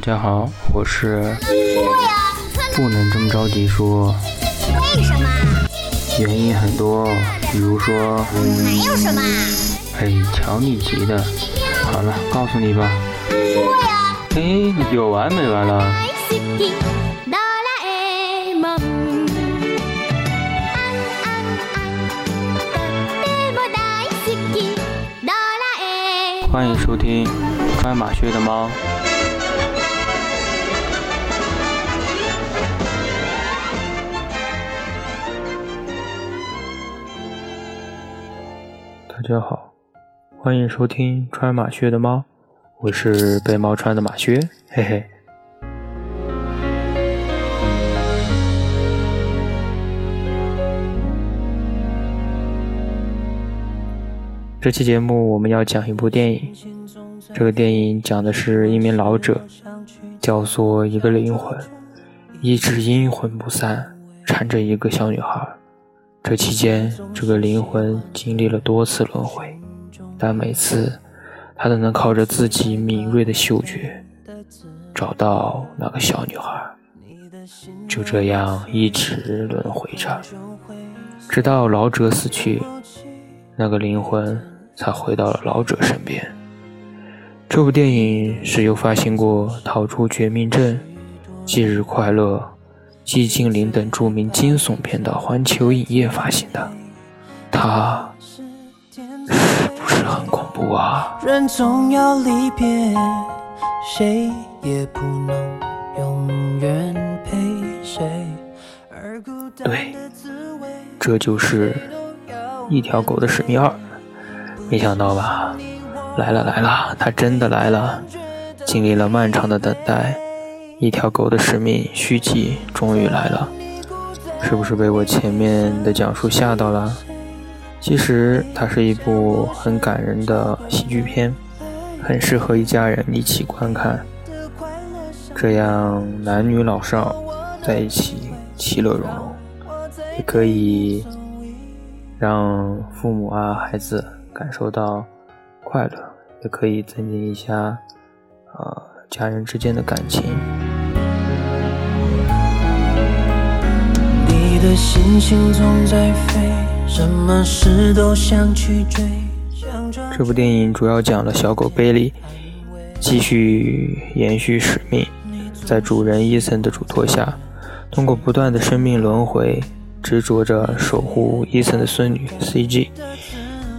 大家好，我是不能这么着急说，为什么？原因很多，比如说，还有什么？哎，瞧你急的，好了，告诉你吧。说呀。哎，有完没完了？欢迎收听穿马靴的猫。大家好，欢迎收听穿马靴的猫，我是被猫穿的马靴，嘿嘿。这期节目我们要讲一部电影，这个电影讲的是一名老者叫做一个灵魂，一直阴魂不散，缠着一个小女孩。这期间，这个灵魂经历了多次轮回，但每次他都能靠着自己敏锐的嗅觉找到那个小女孩。就这样一直轮回着，直到老者死去。那个灵魂才回到了老者身边。这部电影是由发行过《逃出绝命镇》《忌日快乐》《寂静岭》等著名惊悚片的环球影业发行的。它是不是很恐怖啊？人总要离别，谁也不能永远陪谁。对，这就是。一条狗的使命二，没想到吧？来了来了，它真的来了！经历了漫长的等待，一条狗的使命续集终于来了。是不是被我前面的讲述吓到了？其实它是一部很感人的喜剧片，很适合一家人一起观看，这样男女老少在一起其乐融融，也可以。让父母啊、孩子感受到快乐，也可以增进一下啊家人之间的感情。的心情总在飞，什么事都想去追。这部电影主要讲了小狗贝利继续延续使命，在主人伊森的嘱托下，通过不断的生命轮回。执着着守护伊森的孙女 C.G，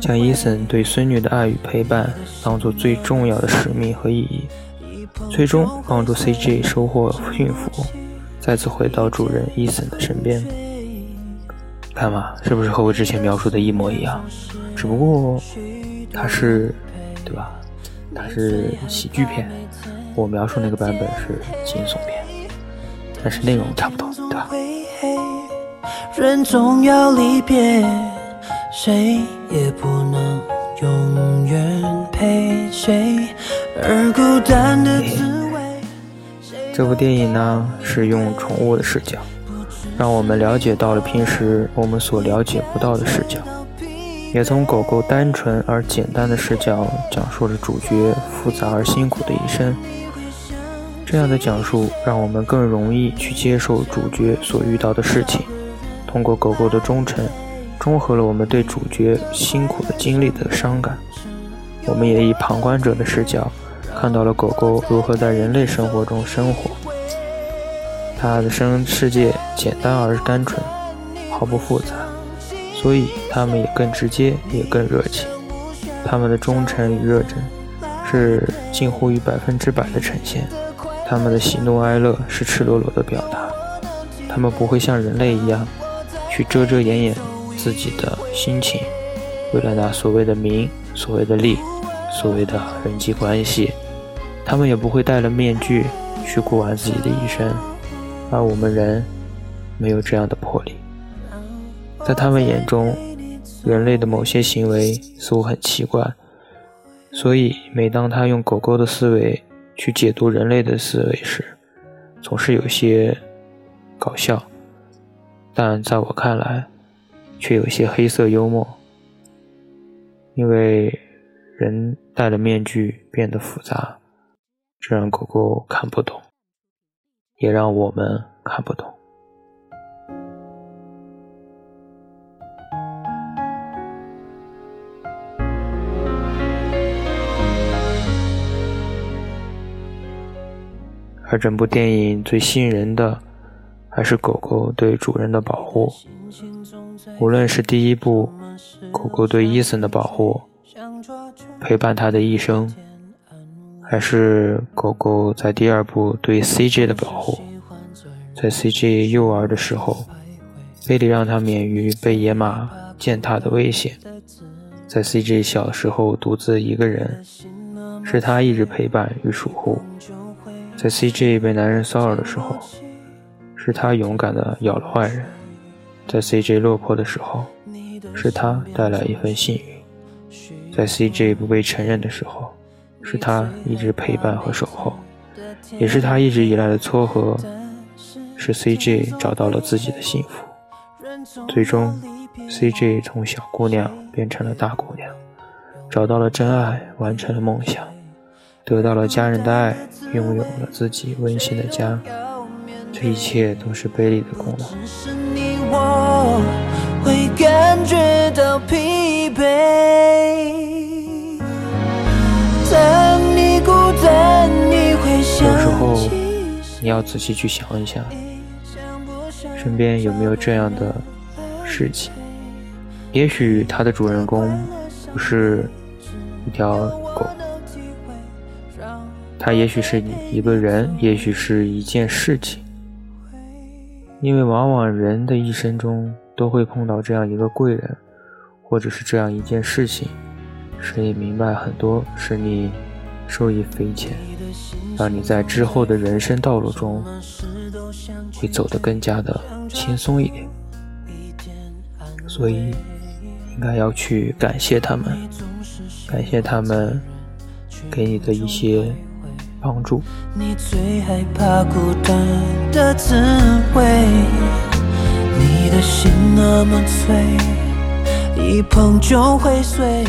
将伊森对孙女的爱与陪伴当做最重要的使命和意义，最终帮助 C.G 收获幸福，再次回到主人伊森的身边。看吧，是不是和我之前描述的一模一样？只不过它是，对吧？它是喜剧片，我描述那个版本是惊悚片，但是内容差不多，对吧？人总要离别，谁也不能永远陪谁。而孤单的滋味。这部电影呢，是用宠物的视角，让我们了解到了平时我们所了解不到的视角，也从狗狗单纯而简单的视角讲述了主角复杂而辛苦的一生。这样的讲述，让我们更容易去接受主角所遇到的事情。通过狗狗的忠诚，中和了我们对主角辛苦的经历的伤感。我们也以旁观者的视角，看到了狗狗如何在人类生活中生活。他的生世界简单而单纯，毫不复杂，所以他们也更直接，也更热情。他们的忠诚与热忱是近乎于百分之百的呈现。他们的喜怒哀乐是赤裸裸的表达。他们不会像人类一样。去遮遮掩掩自己的心情，为了那所谓的名、所谓的利、所谓的人际关系，他们也不会戴了面具去过完自己的一生。而我们人没有这样的魄力，在他们眼中，人类的某些行为似乎很奇怪，所以每当他用狗狗的思维去解读人类的思维时，总是有些搞笑。但在我看来，却有些黑色幽默，因为人戴了面具变得复杂，这让狗狗看不懂，也让我们看不懂。而整部电影最吸引人的，还是狗狗对主人的保护。无论是第一部狗狗对伊森的保护，陪伴他的一生，还是狗狗在第二部对 CJ 的保护，在 CJ 幼儿的时候，非得让他免于被野马践踏的危险，在 CJ 小时候独自一个人，是他一直陪伴与守护。在 CJ 被男人骚扰的时候，是他勇敢的咬了坏人；在 CJ 落魄的时候，是他带来一份幸运；在 CJ 不被承认的时候，是他一直陪伴和守候，也是他一直以来的撮合，使 CJ 找到了自己的幸福。最终，CJ 从小姑娘变成了大姑娘，找到了真爱，完成了梦想。得到了家人的爱，拥有了自己温馨的家，这一切都是贝利的功劳。你要仔细去想一想，身边有没有这样的事情？也许它的主人公不是一条狗。他也许是你一个人，也许是一件事情，因为往往人的一生中都会碰到这样一个贵人，或者是这样一件事情，使你明白很多，使你受益匪浅，让你在之后的人生道路中会走得更加的轻松一点。所以，应该要去感谢他们，感谢他们给你的一些。帮助。你最害怕孤单的滋味，你的心那么脆，一碰就会碎。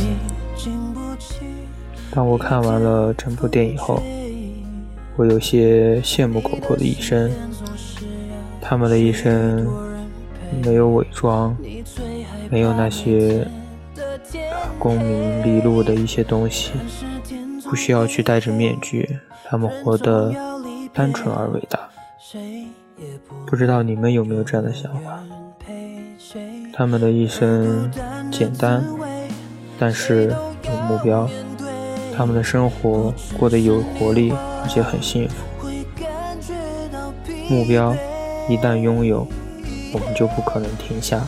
当我看完了整部电影后，我有些羡慕狗狗的一生。他们的一生没有伪装，没有那些功名利禄的一些东西，不需要去戴着面具。他们活得单纯而伟大，不知道你们有没有这样的想法？他们的一生简单，但是有目标。他们的生活过得有活力，而且很幸福。目标一旦拥有，我们就不可能停下，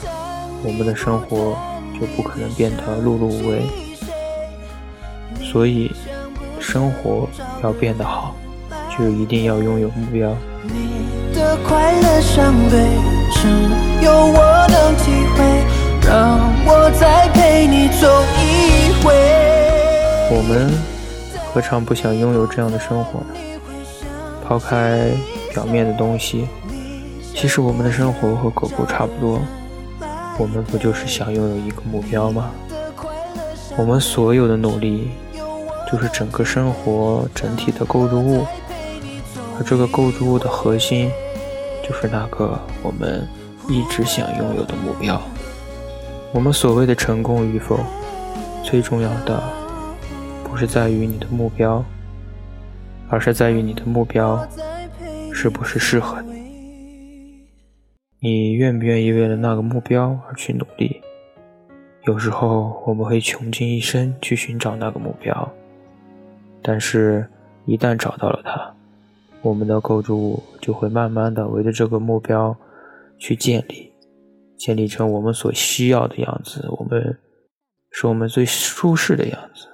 我们的生活就不可能变得碌碌无为。所以。生活要变得好，就一定要拥有目标。我再陪你走一回我们何尝不想拥有这样的生活呢？抛开表面的东西，其实我们的生活和狗狗差不多。我们不就是想拥有一个目标吗？我们所有的努力。就是整个生活整体的构筑物，而这个构筑物的核心，就是那个我们一直想拥有的目标。我们所谓的成功与否，最重要的不是在于你的目标，而是在于你的目标是不是适合你。你愿不愿意为了那个目标而去努力？有时候我们会穷尽一生去寻找那个目标。但是，一旦找到了它，我们的构筑物就会慢慢的围着这个目标去建立，建立成我们所需要的样子。我们是我们最舒适的样子，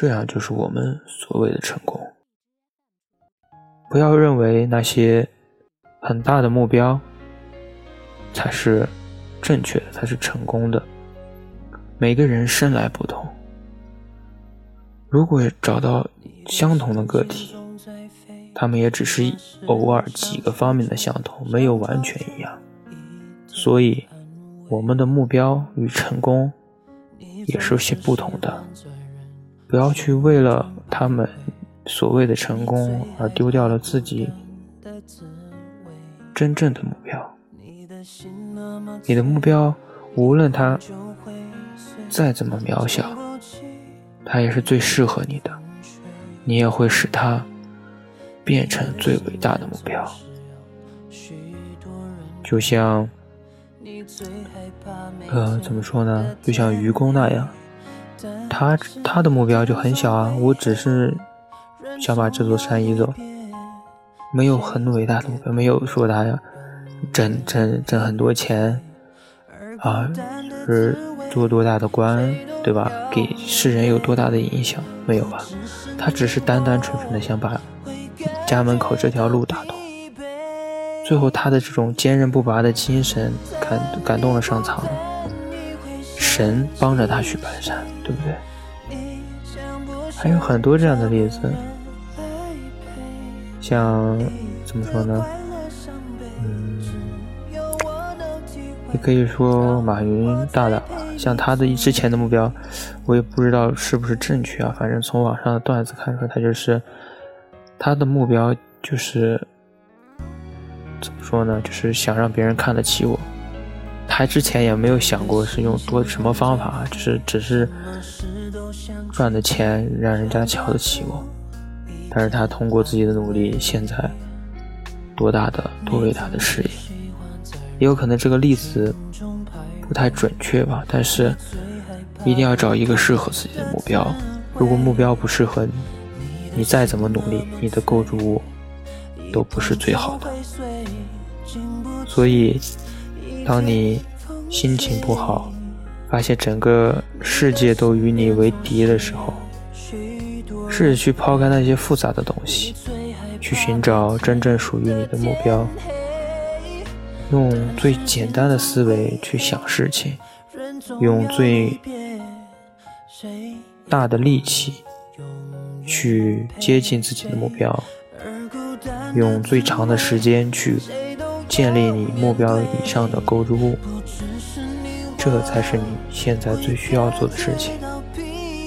这样就是我们所谓的成功。不要认为那些很大的目标才是正确的，才是成功的。每个人生来不同。如果找到相同的个体，他们也只是偶尔几个方面的相同，没有完全一样。所以，我们的目标与成功也是有些不同的。不要去为了他们所谓的成功而丢掉了自己真正的目标。你的目标，无论它再怎么渺小，它也是最适合你的，你也会使它变成最伟大的目标。就像，呃，怎么说呢？就像愚公那样，他他的目标就很小啊，我只是想把这座山移走，没有很伟大的目标，没有说他要。挣挣挣很多钱，啊，是做多大的官，对吧？给世人有多大的影响？没有吧？他只是单单纯纯的想把家门口这条路打通。最后，他的这种坚韧不拔的精神感感动了上苍，神帮着他去搬山，对不对？还有很多这样的例子，像怎么说呢？嗯也可以说马云大大吧，像他的之前的目标，我也不知道是不是正确啊。反正从网上的段子看出来，他就是他的目标就是怎么说呢？就是想让别人看得起我。他之前也没有想过是用多什么方法，就是只是赚的钱让人家瞧得起我。但是他通过自己的努力，现在多大的多伟大的事业！也有可能这个例子不太准确吧，但是一定要找一个适合自己的目标。如果目标不适合你，你再怎么努力，你的构筑物都不是最好的。所以，当你心情不好，发现整个世界都与你为敌的时候，试着去抛开那些复杂的东西，去寻找真正属于你的目标。用最简单的思维去想事情，用最大的力气去接近自己的目标，用最长的时间去建立你目标以上的构筑物，这才是你现在最需要做的事情，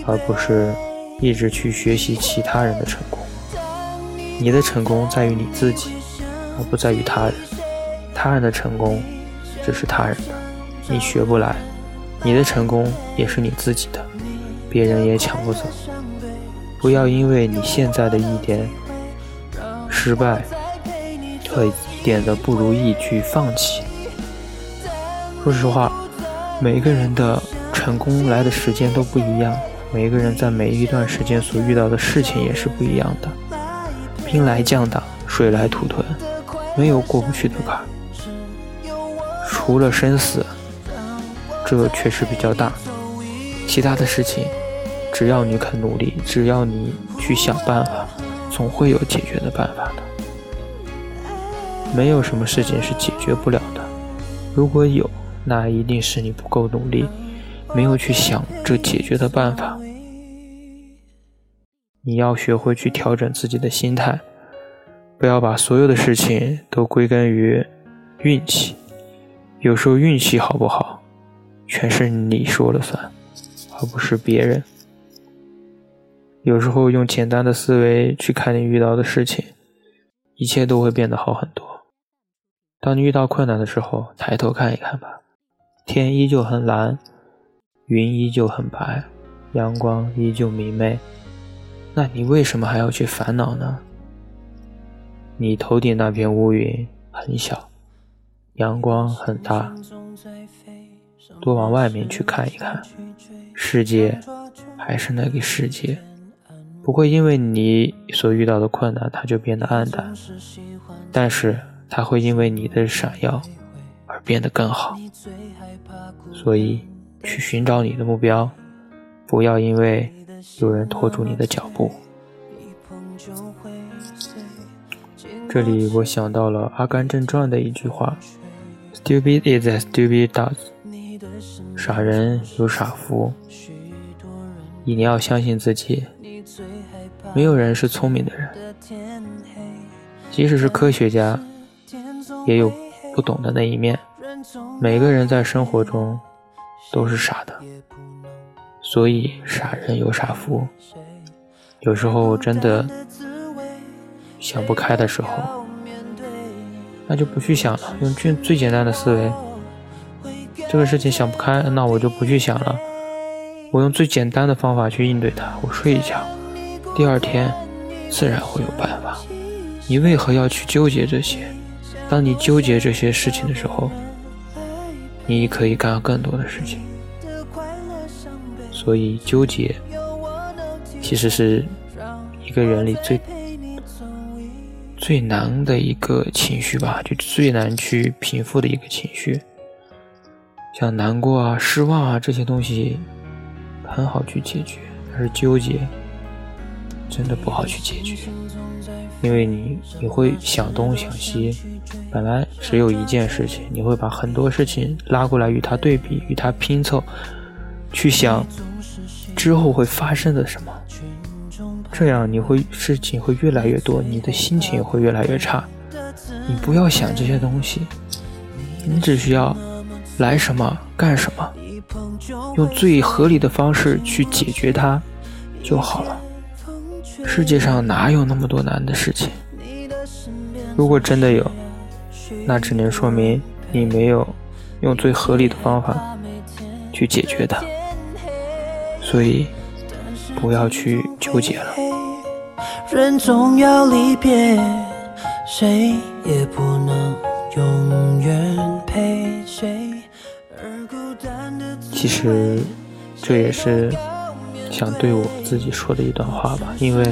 而不是一直去学习其他人的成功。你的成功在于你自己，而不在于他人。他人的成功只是他人的，你学不来；你的成功也是你自己的，别人也抢不走。不要因为你现在的一点失败和一点的不如意去放弃。说实话，每个人的成功来的时间都不一样，每个人在每一段时间所遇到的事情也是不一样的。兵来将挡，水来土屯，没有过不去的坎。除了生死，这确实比较大。其他的事情，只要你肯努力，只要你去想办法，总会有解决的办法的。没有什么事情是解决不了的。如果有，那一定是你不够努力，没有去想这解决的办法。你要学会去调整自己的心态，不要把所有的事情都归根于运气。有时候运气好不好，全是你说了算，而不是别人。有时候用简单的思维去看你遇到的事情，一切都会变得好很多。当你遇到困难的时候，抬头看一看吧，天依旧很蓝，云依旧很白，阳光依旧明媚。那你为什么还要去烦恼呢？你头顶那片乌云很小。阳光很大，多往外面去看一看，世界还是那个世界，不会因为你所遇到的困难它就变得暗淡，但是它会因为你的闪耀而变得更好。所以，去寻找你的目标，不要因为有人拖住你的脚步。这里我想到了《阿甘正传》的一句话。Stupid is as stupid does，傻人有傻福。一定要相信自己，没有人是聪明的人，即使是科学家，也有不懂的那一面。每个人在生活中都是傻的，所以傻人有傻福。有时候真的想不开的时候，那就不去想了，用最最简单的思维。这个事情想不开，那我就不去想了。我用最简单的方法去应对它，我睡一觉，第二天自然会有办法。你为何要去纠结这些？当你纠结这些事情的时候，你可以干更多的事情。所以纠结其实是一个人里最最难的一个情绪吧，就最难去平复的一个情绪。像难过啊、失望啊这些东西，很好去解决，但是纠结真的不好去解决，因为你你会想东想西，本来只有一件事情，你会把很多事情拉过来与它对比、与它拼凑，去想之后会发生的什么，这样你会事情会越来越多，你的心情也会越来越差。你不要想这些东西，你只需要。来什么干什么，用最合理的方式去解决它就好了。世界上哪有那么多难的事情？如果真的有，那只能说明你没有用最合理的方法去解决它。所以，不要去纠结了。人总要离别，谁也不能永远陪谁。其实，这也是想对我自己说的一段话吧。因为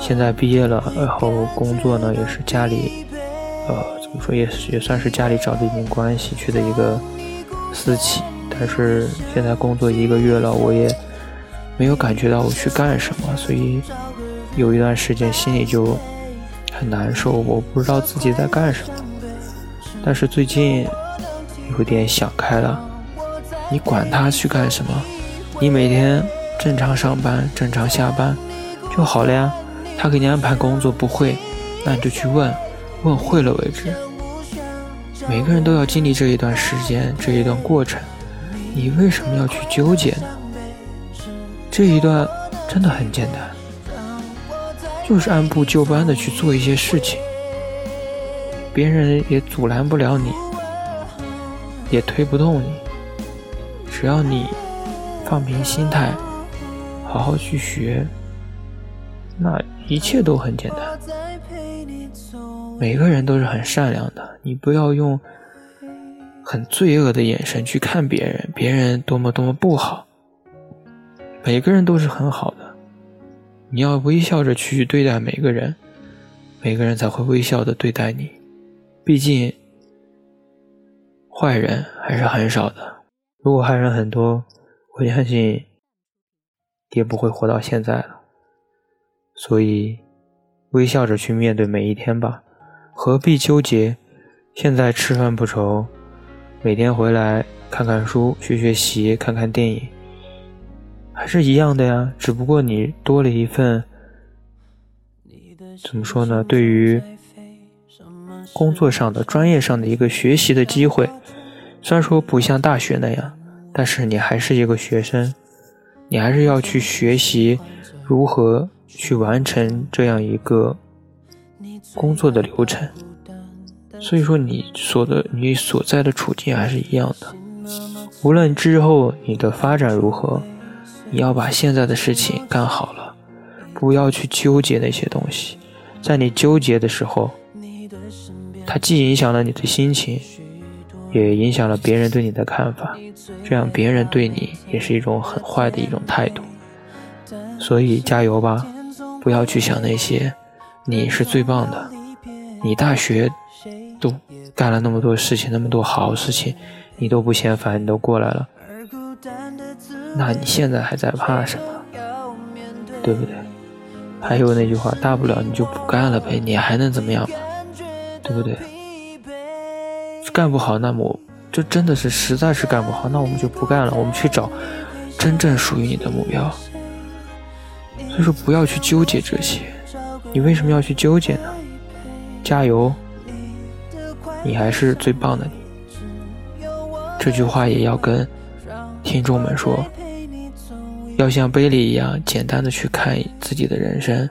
现在毕业了，然后工作呢也是家里，呃，怎么说也也算是家里找的一定关系去的一个私企。但是现在工作一个月了，我也没有感觉到我去干什么，所以有一段时间心里就很难受，我不知道自己在干什么。但是最近有点想开了。你管他去干什么？你每天正常上班、正常下班就好了呀。他给你安排工作不会，那你就去问，问会了为止。每个人都要经历这一段时间、这一段过程，你为什么要去纠结呢？这一段真的很简单，就是按部就班的去做一些事情，别人也阻拦不了你，也推不动你。只要你放平心态，好好去学，那一切都很简单。每个人都是很善良的，你不要用很罪恶的眼神去看别人，别人多么多么不好。每个人都是很好的，你要微笑着去对待每个人，每个人才会微笑的对待你。毕竟，坏人还是很少的。如果坏人很多，我相信也不会活到现在了。所以，微笑着去面对每一天吧，何必纠结？现在吃饭不愁，每天回来看看书、学学习、看看电影，还是一样的呀。只不过你多了一份，怎么说呢？对于工作上的、专业上的一个学习的机会。虽然说不像大学那样，但是你还是一个学生，你还是要去学习如何去完成这样一个工作的流程。所以说，你所的你所在的处境还是一样的。无论之后你的发展如何，你要把现在的事情干好了，不要去纠结那些东西。在你纠结的时候，它既影响了你的心情。也影响了别人对你的看法，这样别人对你也是一种很坏的一种态度。所以加油吧，不要去想那些，你是最棒的。你大学都干了那么多事情，那么多好事情，你都不嫌烦，你都过来了，那你现在还在怕什么？对不对？还有那句话，大不了你就不干了呗，你还能怎么样？对不对？干不好，那么就真的是实在是干不好，那我们就不干了。我们去找真正属于你的目标。所以说，不要去纠结这些。你为什么要去纠结呢？加油，你还是最棒的你。这句话也要跟听众们说：要像贝利一样简单的去看自己的人生，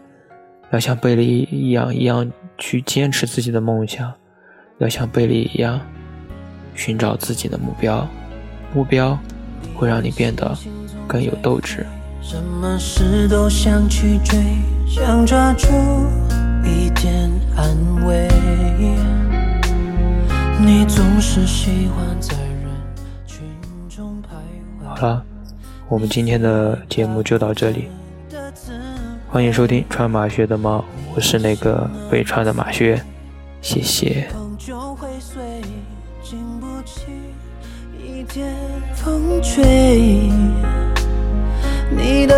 要像贝利一样一样去坚持自己的梦想，要像贝利一样寻找自己的目标。目标会让你变得更有斗志。什么事都想去追，想抓住一点安慰。你总是喜欢在人群中徘徊。好了，我们今天的节目就到这里。欢迎收听《穿马靴的猫》，我是那个被穿的马靴，谢谢。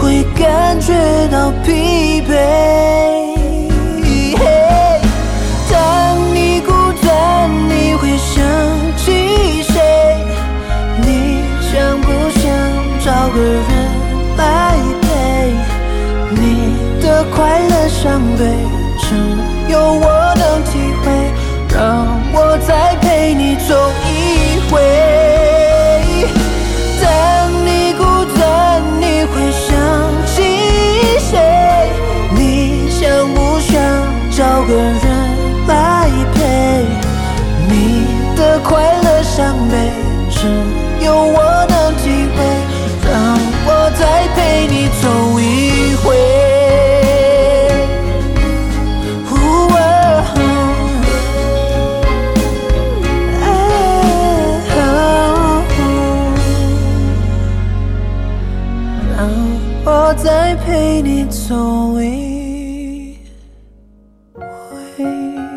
会感觉到疲惫。当你孤单，你会想起谁？你想不想找个人来陪？你的快乐伤悲，只有我能体会。回忆。